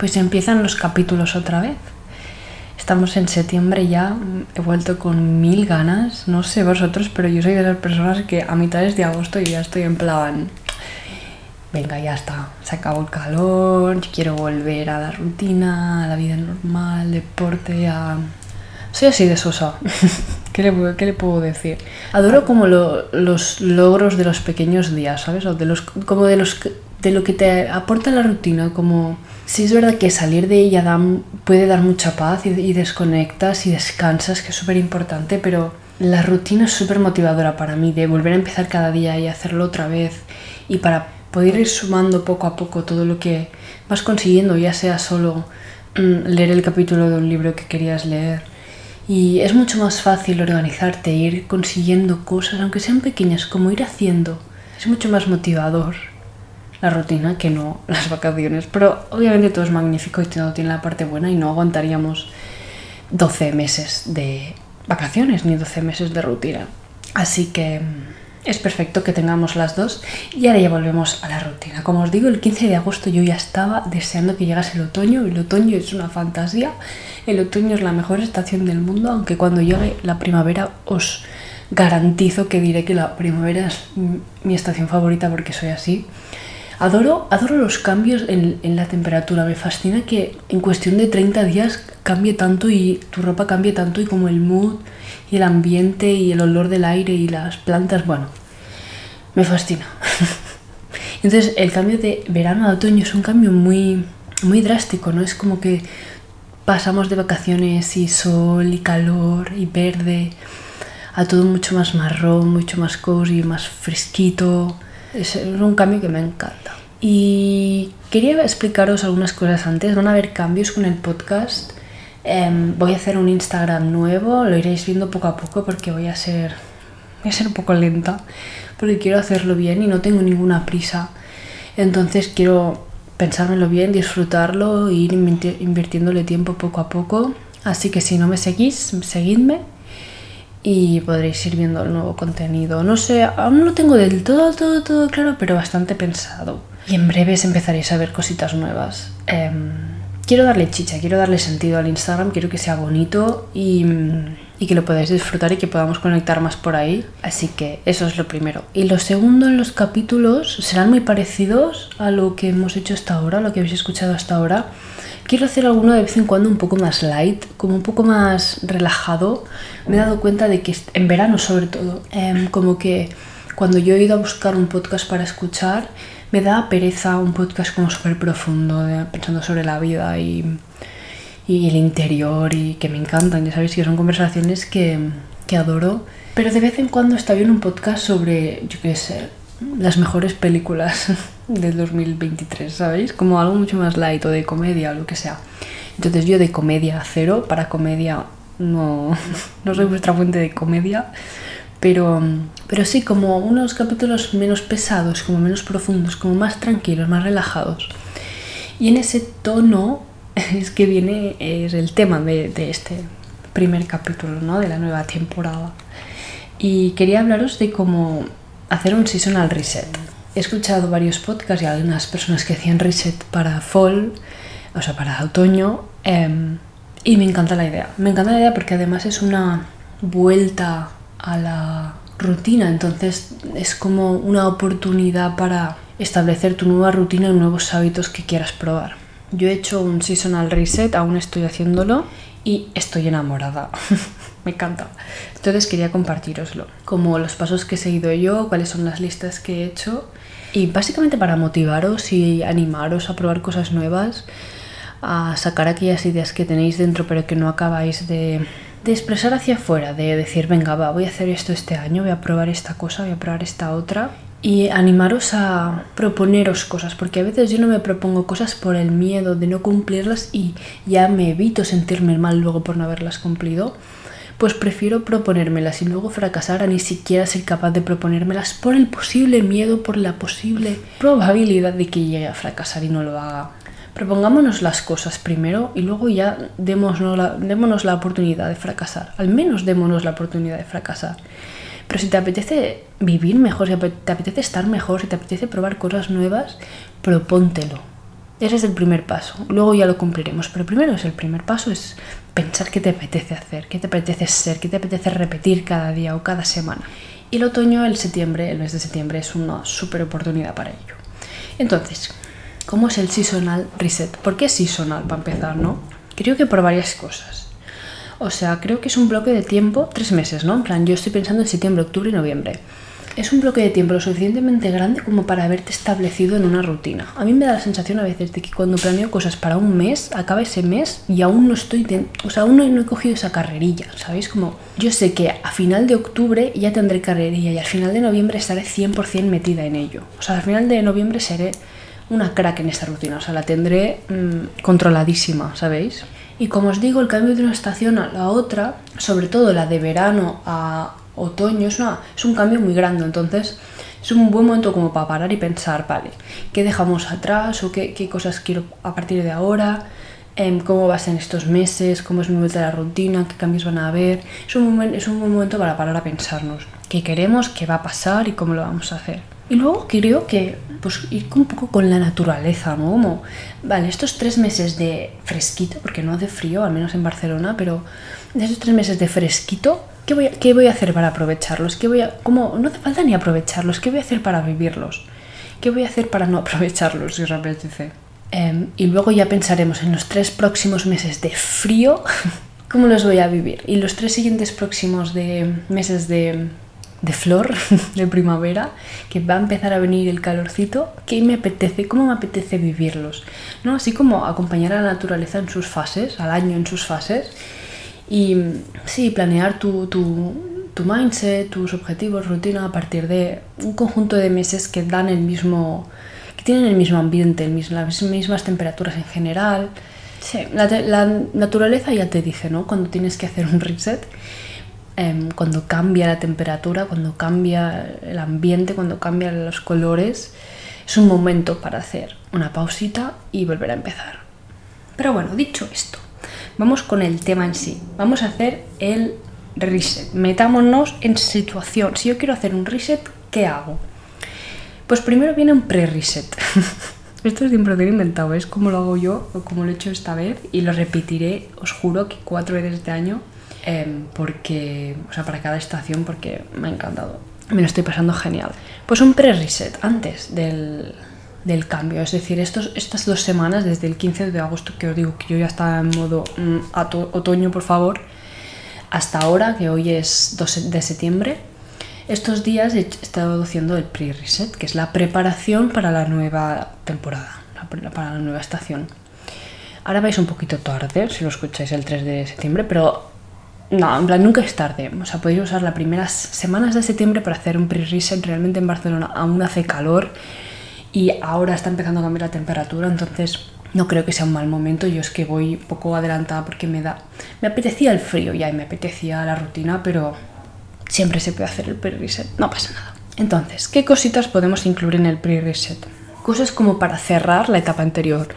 pues empiezan los capítulos otra vez. Estamos en septiembre ya, he vuelto con mil ganas, no sé vosotros, pero yo soy de las personas que a mitades de agosto ya estoy en plan, venga, ya está, se acabó el calor, quiero volver a la rutina, a la vida normal, deporte, a... Soy así de sosa. ¿Qué le, ¿Qué le, puedo decir? Adoro como lo, los logros de los pequeños días, ¿sabes? O de los, como de, los, de lo que te aporta la rutina, como sí es verdad que salir de ella puede dar mucha paz y, y desconectas y descansas, que es súper importante, pero la rutina es súper motivadora para mí, de volver a empezar cada día y hacerlo otra vez y para poder ir sumando poco a poco todo lo que vas consiguiendo, ya sea solo mm, leer el capítulo de un libro que querías leer. Y es mucho más fácil organizarte, ir consiguiendo cosas, aunque sean pequeñas, como ir haciendo. Es mucho más motivador la rutina que no las vacaciones. Pero obviamente todo es magnífico y todo tiene la parte buena y no aguantaríamos 12 meses de vacaciones ni 12 meses de rutina. Así que es perfecto que tengamos las dos y ahora ya volvemos a la rutina. Como os digo, el 15 de agosto yo ya estaba deseando que llegase el otoño. El otoño es una fantasía. El otoño es la mejor estación del mundo, aunque cuando llegue la primavera os garantizo que diré que la primavera es mi estación favorita porque soy así. Adoro, adoro los cambios en, en, la temperatura. Me fascina que en cuestión de 30 días cambie tanto y tu ropa cambie tanto y como el mood y el ambiente y el olor del aire y las plantas, bueno, me fascina. Entonces el cambio de verano a otoño es un cambio muy, muy drástico, ¿no? Es como que pasamos de vacaciones y sol y calor y verde a todo mucho más marrón, mucho más cozy, más fresquito es un cambio que me encanta. Y quería explicaros algunas cosas antes. Van a haber cambios con el podcast. Um, voy a hacer un Instagram nuevo, lo iréis viendo poco a poco porque voy a ser, voy a ser un poco lenta, porque quiero hacerlo bien y no tengo ninguna prisa. Entonces quiero pensármelo bien, disfrutarlo e ir invirtiéndole tiempo poco a poco. Así que si no me seguís, seguidme y podréis ir viendo el nuevo contenido. No sé, aún no lo tengo del todo, todo, todo claro, pero bastante pensado. Y en breves empezaréis a ver cositas nuevas. Eh, quiero darle chicha, quiero darle sentido al Instagram, quiero que sea bonito y, y, que lo podáis disfrutar y que podamos conectar más por ahí. Así que eso es lo primero. Y lo segundo, en los capítulos serán muy parecidos a lo que hemos hecho hasta ahora, lo que habéis escuchado hasta ahora. Quiero hacer alguno de vez en cuando un poco más light, como un poco más relajado. Me he dado cuenta de que en verano sobre todo, eh, como que cuando yo he ido a buscar un podcast para escuchar, me da pereza un podcast como súper profundo, pensando sobre la vida y, y, el interior y que me encantan. Ya sabéis que son conversaciones que, que adoro. Pero de vez en cuando está bien un podcast sobre, yo qué sé, las mejores películas del 2023, ¿sabéis? Como algo mucho más light o de comedia o lo que sea. Entonces yo de comedia cero, para comedia no, no soy vuestra fuente de comedia, pero, pero sí como unos capítulos menos pesados, como menos profundos, como más tranquilos, más relajados. Y en ese tono es que viene es el tema de, de este primer capítulo, ¿no? De la nueva temporada. Y quería hablaros de cómo hacer un seasonal reset. He escuchado varios podcasts y algunas personas que hacían reset para fall, o sea, para otoño, eh, y me encanta la idea. Me encanta la idea porque además es una vuelta a la rutina, entonces es como una oportunidad para establecer tu nueva rutina y nuevos hábitos que quieras probar. Yo he hecho un seasonal reset, aún estoy haciéndolo y estoy enamorada. me encanta. Entonces quería compartiroslo, como los pasos que he seguido yo, cuáles son las listas que he hecho y básicamente para motivaros y animaros a probar cosas nuevas, a sacar aquellas ideas que tenéis dentro pero que no acabáis de, de expresar hacia afuera, de decir, venga, va, voy a hacer esto este año, voy a probar esta cosa, voy a probar esta otra y animaros a proponeros cosas, porque a veces yo no me propongo cosas por el miedo de no cumplirlas y ya me evito sentirme mal luego por no haberlas cumplido pues prefiero proponérmelas y luego fracasar a ni siquiera ser capaz de proponérmelas por el posible miedo, por la posible probabilidad de que llegue a fracasar y no lo haga. Propongámonos las cosas primero y luego ya démonos la, démonos la oportunidad de fracasar. Al menos démonos la oportunidad de fracasar. Pero si te apetece vivir mejor, si te apetece estar mejor, si te apetece probar cosas nuevas, propóntelo. Ese es el primer paso. Luego ya lo cumpliremos. Pero primero es el primer paso, es pensar qué te apetece hacer, qué te apetece ser, qué te apetece repetir cada día o cada semana. Y el otoño, el septiembre, el mes de septiembre es una súper oportunidad para ello. Entonces, ¿cómo es el seasonal reset? ¿Por qué seasonal para empezar, no? Creo que por varias cosas. O sea, creo que es un bloque de tiempo, tres meses, ¿no? En plan, yo estoy pensando en septiembre, octubre y noviembre es un bloque de tiempo lo suficientemente grande como para haberte establecido en una rutina. A mí me da la sensación a veces de que cuando planeo cosas para un mes, acaba ese mes y aún no estoy, o sea, aún no, he cogido esa carrerilla, ¿sabéis? Como yo sé que a final de octubre ya tendré carrerilla y al final de noviembre estaré 100% metida en ello. O sea, al final de noviembre seré una crack en esta rutina, o sea, la tendré mm, controladísima, ¿sabéis? Y como os digo, el cambio de una estación a la otra, sobre todo la de verano a otoño, es, es un cambio muy grande, entonces es un buen momento como para parar y pensar, vale, ¿qué dejamos atrás o qué, cosas quiero a partir de ahora? Em, ¿Cómo va a ser en estos meses? ¿Cómo es mi vuelta a la rutina? ¿Qué cambios van a haber? Es un, es un buen momento para parar a pensarnos qué queremos, qué va a pasar y cómo lo vamos a hacer. Y luego creo que pues, ir un poco con la naturaleza, ¿no? Como, vale, estos tres meses de fresquito, porque no hace frío, al menos en Barcelona, pero estos tres meses de fresquito, ¿qué voy a, qué voy a hacer para aprovecharlos? ¿Qué voy a, cómo, no hace falta ni aprovecharlos, ¿qué voy a hacer para vivirlos? ¿Qué voy a hacer para no aprovecharlos, si os apetece? Em, y luego ya pensaremos en los tres próximos meses de frío, ¿cómo los voy a vivir? Y los tres siguientes próximos de meses de de flor de primavera, que va a empezar a venir el calorcito, ¿qué me apetece? ¿Cómo me apetece vivirlos? ¿No? Así como acompañar a la naturaleza en sus fases, al año en sus fases, y sí, planear tu, tu, tu mindset, tus objetivos, rutina a partir de un conjunto de meses que dan el mismo, que tienen el mismo ambiente, el mismo, las mismas temperaturas en general. Sí, la, la naturaleza ya te dice, ¿no? Cuando tienes que hacer un reset Em, cuando cambia la temperatura, cuando cambia el ambiente, cuando cambian los colores, es un momento para hacer una pausita y volver a empezar. Pero bueno, dicho esto, vamos con el tema en sí. Vamos a hacer el reset. Metámonos en situación. Si yo quiero hacer un reset, ¿qué hago? Pues primero viene un pre-reset. Esto es de un proceder inventado, es como lo hago yo o como lo he hecho esta vez y lo repetiré, os juro que cuatro veces este año Em, porque, o sea, para cada estación porque me ha encantado. Me lo estoy pasando genial. Pues un pre-reset antes del, del, cambio, es decir, estos, estas dos semanas, desde el 15 de agosto, que os digo que yo ya estaba en modo mm, otoño, por favor, hasta ahora, que hoy es 2 de septiembre, estos días he estado haciendo el pre-reset, que es la preparación para la nueva temporada, para la nueva estación. Ahora vais un poquito tarde, si lo escucháis el 3 de septiembre, pero no, en plan, nunca es tarde. O sea, podéis usar las primeras semanas de septiembre para hacer un pre-reset. Realmente en Barcelona aún hace calor y ahora está empezando a cambiar la temperatura, entonces no creo que sea un mal momento. Yo es que voy poco adelantada porque me da. Me apetecía el frío ya y me apetecía la rutina, pero siempre se puede hacer el pre-reset. No pasa nada. Entonces, ¿qué cositas podemos incluir en el pre-reset? Cosas como para cerrar la etapa anterior.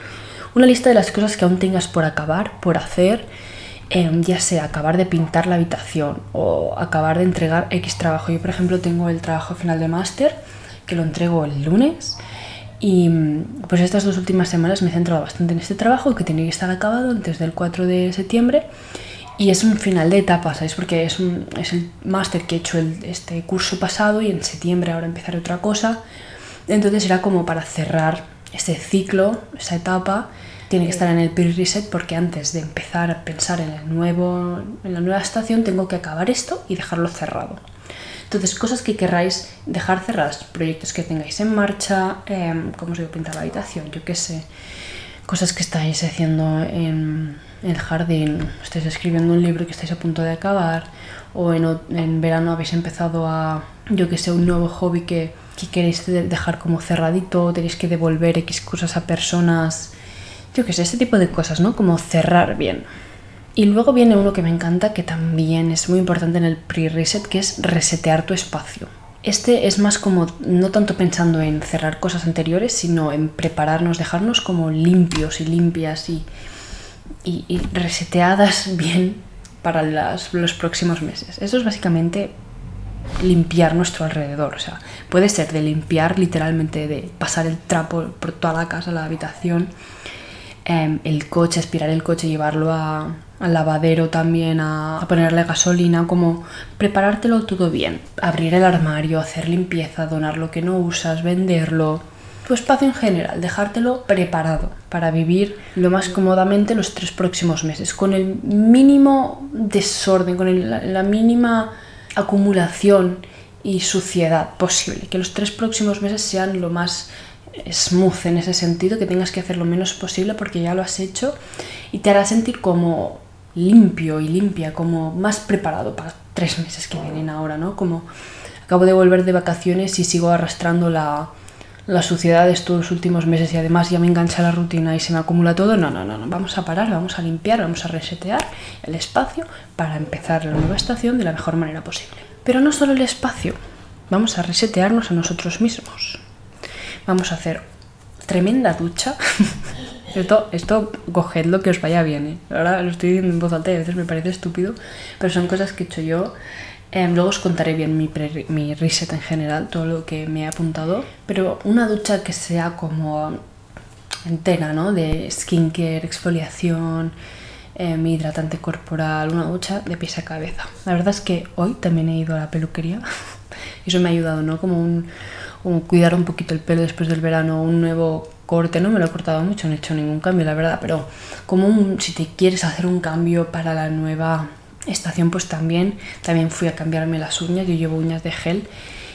Una lista de las cosas que aún tengas por acabar, por hacer Em, ya sea acabar de pintar la habitación o acabar de entregar X trabajo. Yo, por ejemplo, tengo el trabajo final de máster que lo entrego el lunes y pues estas dos últimas semanas me he centrado bastante en este trabajo que tiene que estar acabado antes del 4 de septiembre y es un final de etapa, ¿sabéis? Porque es, un, es el máster que he hecho el, este curso pasado y en septiembre ahora empezaré otra cosa. Entonces era como para cerrar este ciclo, esa etapa tiene que estar en el pre-reset porque antes de empezar a pensar en, el nuevo, en la nueva estación tengo que acabar esto y dejarlo cerrado. Entonces, cosas que querráis dejar cerradas, proyectos que tengáis en marcha, eh, cómo se pintar la habitación, yo qué sé, cosas que estáis haciendo en, el jardín, estáis escribiendo un libro que estáis a punto de acabar, o en, en verano habéis empezado a, yo que sé, un nuevo hobby que, que queréis dejar como cerradito, tenéis que devolver X cosas a personas yo qué sé, este tipo de cosas, ¿no? Como cerrar bien. Y luego viene uno que me encanta, que también es muy importante en el pre-reset, que es resetear tu espacio. Este es más como, no tanto pensando en cerrar cosas anteriores, sino en prepararnos, dejarnos como limpios y limpias y, y, reseteadas bien para los próximos meses. Eso es básicamente limpiar nuestro alrededor. O sea, puede ser de limpiar literalmente, de pasar el trapo por toda la casa, la habitación, em, el coche, aspirar el coche, llevarlo al lavadero también, a, ponerle gasolina, como preparártelo todo bien. Abrir el armario, hacer limpieza, donar lo que no usas, venderlo. Tu espacio en general, dejártelo preparado para vivir lo más cómodamente los tres próximos meses, con el mínimo desorden, con la mínima acumulación y suciedad posible. Que los tres próximos meses sean lo más smooth en ese sentido, que tengas que hacer lo menos posible porque ya lo has hecho y te hará sentir como limpio y limpia, como más preparado para tres meses que vienen ahora, ¿no? Como acabo de volver de vacaciones y sigo arrastrando la, la suciedad de estos últimos meses y además ya me engancha la rutina y se me acumula todo. No, no, no, no, vamos a parar, vamos a limpiar, vamos a resetear el espacio para empezar la nueva estación de la mejor manera posible. Pero no solo el espacio, vamos a resetearnos a nosotros mismos. Vamos a hacer tremenda ducha. esto, esto cogedlo que os vaya bien. ¿eh? Ahora lo estoy diciendo en voz alta y a veces me parece estúpido, pero son cosas que he hecho yo. Eh, luego os contaré bien mi, pre, mi reset en general, todo lo que me he apuntado. Pero una ducha que sea como entera, ¿no? De skincare, exfoliación, eh, mi hidratante corporal, una ducha de pies a cabeza. La verdad es que hoy también he ido a la peluquería y eso me ha ayudado, ¿no? Como un, un, cuidar un poquito el pelo después del verano, un nuevo corte, no me lo he cortado mucho, no he hecho ningún cambio, la verdad, pero como si te quieres hacer un cambio para la nueva estación, pues también, también fui a cambiarme las uñas, yo llevo uñas de gel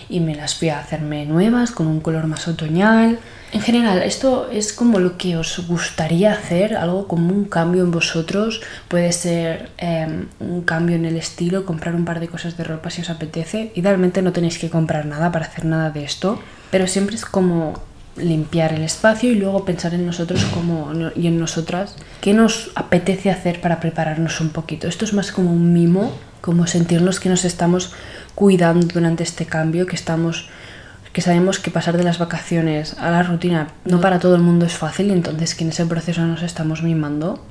y me las fui a hacerme nuevas con un color más otoñal. En general, esto es como lo que os gustaría hacer, algo como un cambio en vosotros. Puede ser eh, un cambio en el estilo, comprar un par de cosas de ropa si os apetece. Idealmente no tenéis que comprar nada para hacer nada de esto, pero siempre es como limpiar el espacio y luego pensar en nosotros como, y en nosotras qué nos apetece hacer para prepararnos un poquito. Esto es más como un mimo, como sentirnos que nos estamos cuidando durante este cambio, que estamos que sabemos que pasar de las vacaciones a la rutina no para todo el mundo es fácil entonces que en ese proceso nos estamos mimando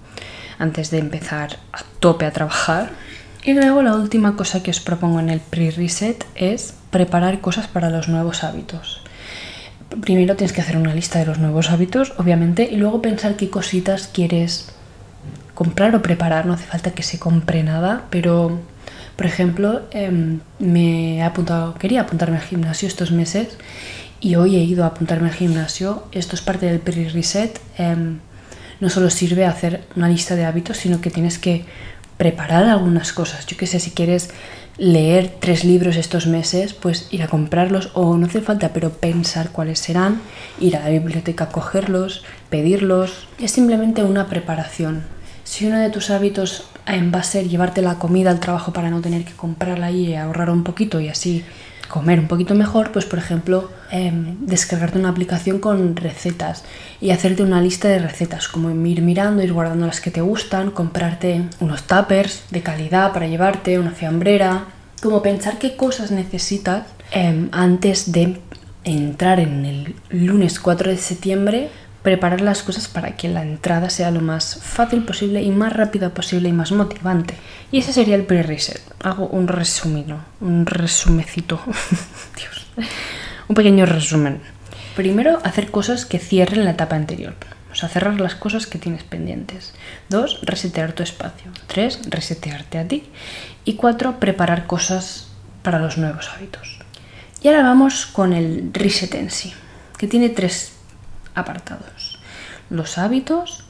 antes de empezar a tope a trabajar. Y luego la última cosa que os propongo en el pre-reset es preparar cosas para los nuevos hábitos primero tienes que hacer una lista de los nuevos hábitos, obviamente, y luego pensar qué cositas quieres comprar o preparar. No hace falta que se compre nada, pero, por ejemplo, eh, me quería apuntarme al gimnasio estos meses y hoy he ido a apuntarme al gimnasio. Esto es parte del pre-reset. Eh, no solo sirve hacer una lista de hábitos, sino que tienes que preparar algunas cosas. Yo qué sé, si quieres leer tres libros estos meses, pues ir a comprarlos o no hace falta, pero pensar cuáles serán, ir a la biblioteca cogerlos, pedirlos. Es simplemente una preparación. Si uno de tus hábitos va a ser llevarte la comida al trabajo para no tener que comprarla y ahorrar un poquito y así comer un poquito mejor, pues por ejemplo, eh, descargarte una aplicación con recetas y hacerte una lista de recetas, como ir mirando, ir guardando las que te gustan, comprarte unos tuppers de calidad para llevarte, una fiambrera, como pensar qué cosas necesitas eh, antes de entrar en el lunes 4 de septiembre preparar las cosas para que la entrada sea lo más fácil posible y más rápida posible y más motivante. Y ese sería el pre-reset. Hago un resumen, un resumecito. Dios. Un pequeño resumen. Primero, hacer cosas que cierren la etapa anterior. O sea, cerrar las cosas que tienes pendientes. Dos, resetear tu espacio. Tres, resetearte a ti. Y cuatro, preparar cosas para los nuevos hábitos. Y ahora vamos con el reset en sí, que tiene tres apartados. Los hábitos,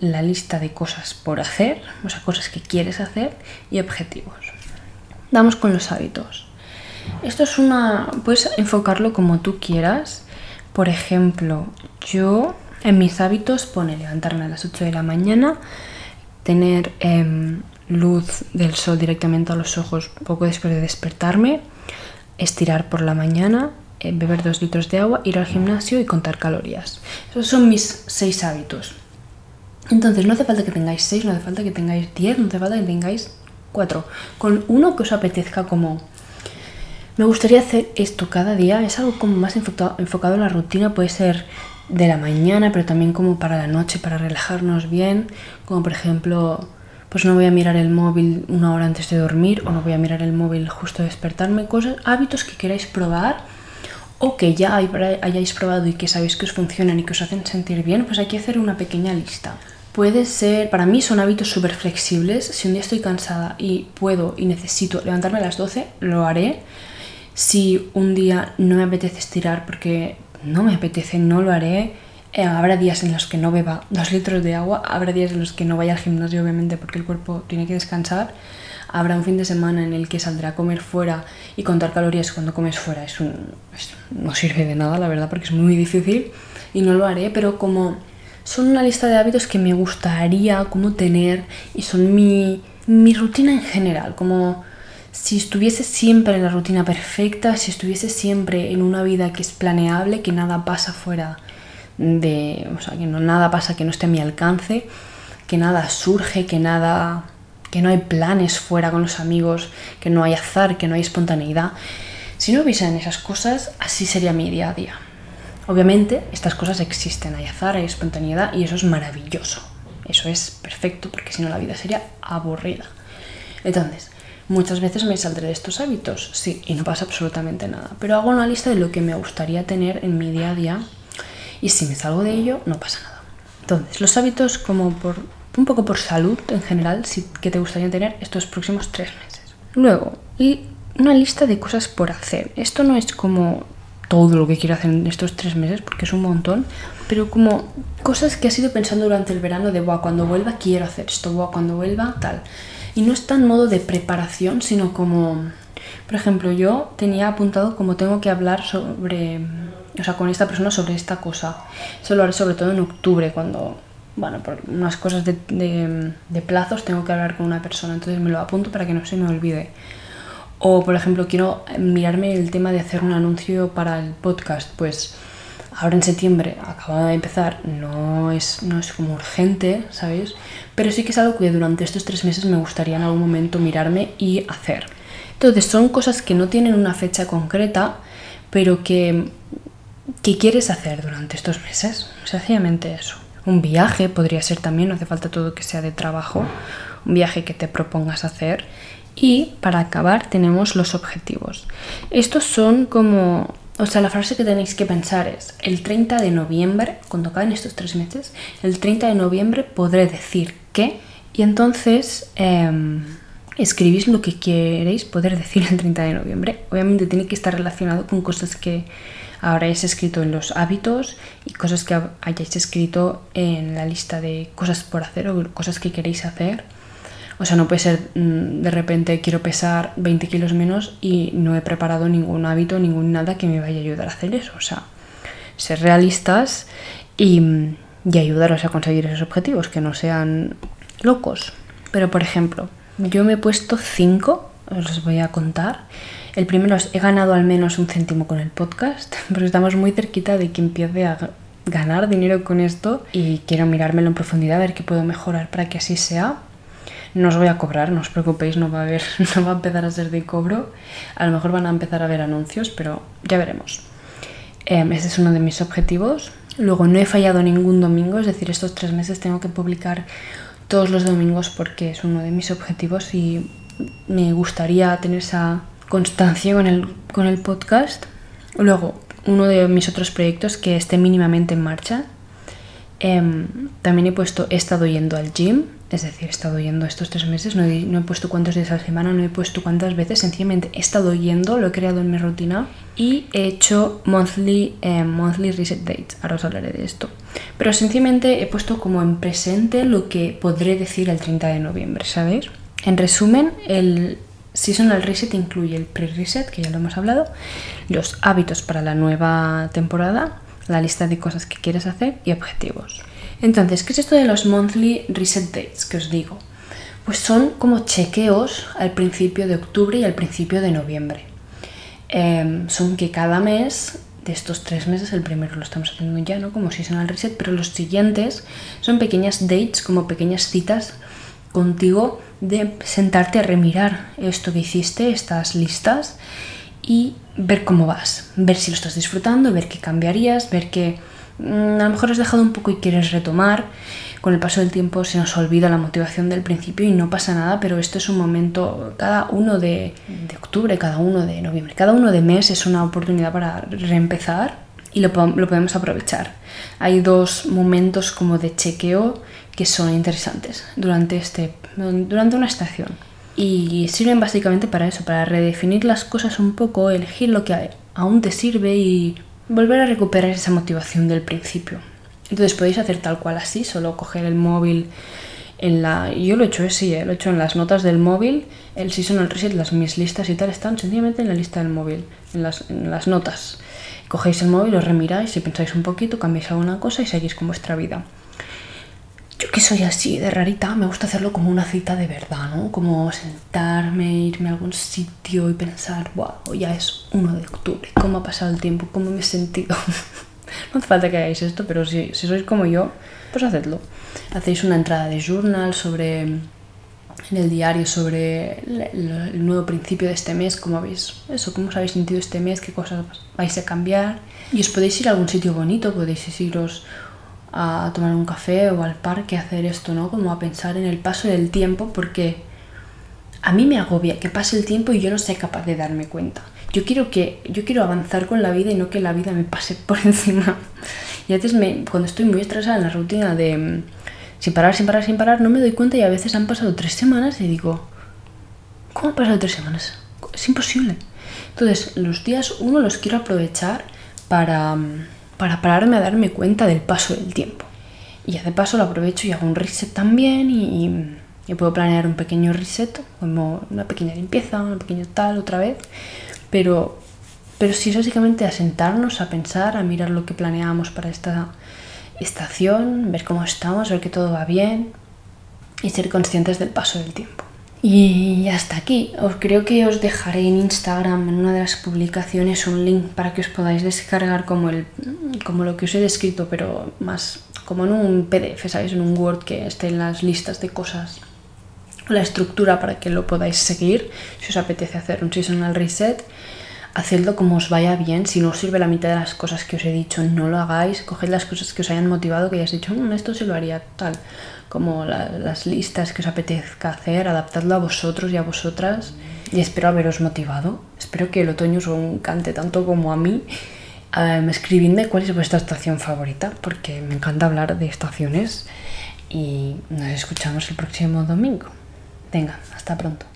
la lista de cosas por hacer, o sea, cosas que quieres hacer y objetivos. Vamos con los hábitos. Esto es una... puedes enfocarlo como tú quieras. Por ejemplo, yo en mis hábitos pone levantarme a las 8 de la mañana, tener eh, luz del sol directamente a los ojos poco después de despertarme, estirar por la mañana, beber dos litros de agua, ir al gimnasio y contar calorías. Esos son mis seis hábitos. Entonces no hace falta que tengáis seis, no hace falta que tengáis diez, no hace falta que tengáis cuatro. Con uno que os apetezca como... Me gustaría hacer esto cada día, es algo como más enfocado, enfocado en la rutina, puede ser de la mañana, pero también como para la noche, para relajarnos bien, como por ejemplo pues no voy a mirar el móvil una hora antes de dormir o no voy a mirar el móvil justo de despertarme, cosas, hábitos que queráis probar o que ya hayáis probado y que sabéis que os funcionan y que os hacen sentir bien, pues hay que hacer una pequeña lista. Puede ser, para mí son hábitos súper flexibles. Si un día estoy cansada y puedo y necesito levantarme a las 12, lo haré. Si un día no me apetece estirar porque no me apetece, no lo haré. Eh, habrá días en los que no beba dos litros de agua, habrá días en los que no vaya al gimnasio, obviamente, porque el cuerpo tiene que descansar. Habrá un fin de semana en el que saldré a comer fuera y contar calorías cuando comes fuera. Es no sirve de nada, la verdad, porque es muy difícil y no lo haré, pero como son una lista de hábitos que me gustaría como tener y son mi, mi rutina en general, como si estuviese siempre en la rutina perfecta, si estuviese siempre en una vida que es planeable, que nada pasa fuera de, o sea, que no nada pasa que no esté a mi alcance, que nada surge, que nada que no hay planes fuera con los amigos, que no hay azar, que no hay espontaneidad. Si no hubiesen esas cosas, así sería mi día a día. Obviamente, estas cosas existen, hay azar, hay espontaneidad y eso es maravilloso. Eso es perfecto porque si no la vida sería aburrida. Entonces, muchas veces me saldré de estos hábitos, sí, y no pasa absolutamente nada. Pero hago una lista de lo que me gustaría tener en mi día a día y si me salgo de ello, no pasa nada. Entonces, los hábitos como por un poco por salud en general, sí, que te gustaría tener estos próximos tres meses. Luego, y una lista de cosas por hacer. Esto no es como todo lo que quiero hacer en estos tres meses, porque es un montón, pero como cosas que has ido pensando durante el verano de, Buah, cuando vuelva quiero hacer esto, Buah, cuando vuelva tal. Y no está en modo de preparación, sino como, por ejemplo, yo tenía apuntado como tengo que hablar sobre, o sea, con esta persona sobre esta cosa. Eso lo haré sobre todo en octubre, cuando, bueno, por unas cosas de, de, plazos tengo que hablar con una persona, entonces me lo apunto para que no se me olvide. O, por ejemplo, quiero mirarme el tema de hacer un anuncio para el podcast. Pues ahora en septiembre acaba de empezar, no es, no es como urgente, ¿sabéis? Pero sí que es algo que durante estos tres meses me gustaría en algún momento mirarme y hacer. Entonces son cosas que no tienen una fecha concreta, pero que, que quieres hacer durante estos meses. Sencillamente eso. Un viaje podría ser también, no hace falta todo que sea de trabajo. Un viaje que te propongas hacer y para acabar tenemos los objetivos. Estos son como, o sea, la frase que tenéis que pensar es, el 30 de noviembre, cuando acaben estos tres meses, el 30 de noviembre podré decir que, y entonces em, escribís lo que queréis poder decir el 30 de noviembre. Obviamente tiene que estar relacionado con cosas que habréis escrito en los hábitos y cosas que hayáis escrito en la lista de cosas por hacer o cosas que queréis hacer o sea, no puede ser mm, de repente quiero pesar 20 kilos menos y no he preparado ningún hábito, ningún nada que me vaya a ayudar a hacer eso. O sea, ser realistas y, mm, y ayudaros a conseguir esos objetivos, que no sean locos. Pero, por ejemplo, yo me he puesto 5, os voy a contar. El primero es, he ganado al menos un céntimo con el podcast, porque estamos muy cerquita de que empiece a ganar dinero con esto y quiero mirármelo en profundidad, a ver qué puedo mejorar para que así sea. No os voy a cobrar, no os preocupéis, no va a, haber, no va a empezar a ser de cobro. A lo mejor van a empezar a haber anuncios, pero ya veremos. Eh, ese es uno de mis objetivos. Luego, no he fallado ningún domingo, es decir, estos tres meses tengo que publicar todos los domingos porque es uno de mis objetivos y me gustaría tener esa constancia con el, con el podcast. Luego, uno de mis otros proyectos que esté mínimamente en marcha. Em, también he puesto, he estado yendo al gym, es decir, he estado yendo estos tres meses, no he, puesto cuántos días a la semana, no he puesto cuántas veces, sencillamente he estado yendo, lo he creado en mi rutina y he hecho monthly, eh, monthly reset dates, ahora os hablaré de esto. Pero sencillamente he puesto como en presente lo que podré decir el 30 de noviembre, ¿sabéis? En resumen, el seasonal reset incluye el pre-reset, que ya lo hemos hablado, los hábitos para la nueva temporada, la lista de cosas que quieres hacer y objetivos. Entonces, ¿qué es esto de los monthly reset dates que os digo? Pues son como chequeos al principio de octubre y al principio de noviembre. Em, son que cada mes de estos tres meses, el primero lo estamos haciendo ya, ¿no? Como seasonal reset, pero los siguientes son pequeñas dates, como pequeñas citas contigo de sentarte a remirar esto que hiciste, estas listas y ver cómo vas, ver si lo estás disfrutando, ver qué cambiarías, ver qué a lo mejor has dejado un poco y quieres retomar, con el paso del tiempo se nos olvida la motivación del principio y no pasa nada, pero esto es un momento, cada uno de, de octubre, cada uno de noviembre, cada uno de mes es una oportunidad para reempezar y lo, lo podemos aprovechar. Hay dos momentos como de chequeo que son interesantes durante, este, durante una estación. Y sirven básicamente para eso, para redefinir las cosas un poco, elegir lo que aún te sirve y volver a recuperar esa motivación del principio. Entonces podéis hacer tal cual así, solo coger el móvil en la... Yo lo he hecho así, ¿eh? lo he hecho en las notas del móvil, el seasonal reset, las mis listas y tal están sencillamente en la lista del móvil, en las, en las notas. Cogéis el móvil, os remiráis, y pensáis un poquito, cambiáis alguna cosa y seguís con vuestra vida. Yo que soy así de rarita, me gusta hacerlo como una cita de verdad, ¿no? Como sentarme, irme a algún sitio y pensar, wow, ya es 1 de octubre, ¿cómo ha pasado el tiempo? ¿Cómo me he sentido? no hace falta que hagáis esto, pero si, si sois como yo, pues hacedlo. Hacéis una entrada de journal sobre en el diario sobre el, el, nuevo principio de este mes, cómo habéis, eso, cómo os habéis sentido este mes, qué cosas vais a cambiar. Y os podéis ir a algún sitio bonito, podéis iros a tomar un café o al parque a hacer esto, ¿no? Como a pensar en el paso del tiempo, porque a mí me agobia que pase el tiempo y yo no sea capaz de darme cuenta. Yo quiero que yo quiero avanzar con la vida y no que la vida me pase por encima. Y a veces me, cuando estoy muy estresada en la rutina de sin parar, sin parar, sin parar, no me doy cuenta y a veces han pasado tres semanas y digo, ¿cómo han pasado tres semanas? Es imposible. Entonces, los días uno los quiero aprovechar para para pararme a darme cuenta del paso del tiempo. Y ya de paso lo aprovecho y hago un reset también y, puedo planear un pequeño reset, como una pequeña limpieza, un pequeño tal otra vez, pero, pero sí básicamente a sentarnos, a pensar, a mirar lo que planeamos para esta estación, ver cómo estamos, ver que todo va bien y ser conscientes del paso del tiempo. Y hasta aquí. Os creo que os dejaré en Instagram, en una de las publicaciones, un link para que os podáis descargar como, el, como lo que os he descrito, pero más como en un PDF, ¿sabéis? En un Word que esté en las listas de cosas. La estructura para que lo podáis seguir. Si os apetece hacer un seasonal reset, hacedlo como os vaya bien. Si no os sirve la mitad de las cosas que os he dicho, no lo hagáis. Coged las cosas que os hayan motivado, que hayáis dicho, mmm, esto se lo haría tal como la, las listas que os apetezca hacer, adaptadlo a vosotros y a vosotras y espero haberos motivado. Espero que el otoño os encante tanto como a mí. Um, escribidme cuál es vuestra estación favorita, porque me encanta hablar de estaciones y nos escuchamos el próximo domingo. Venga, hasta pronto.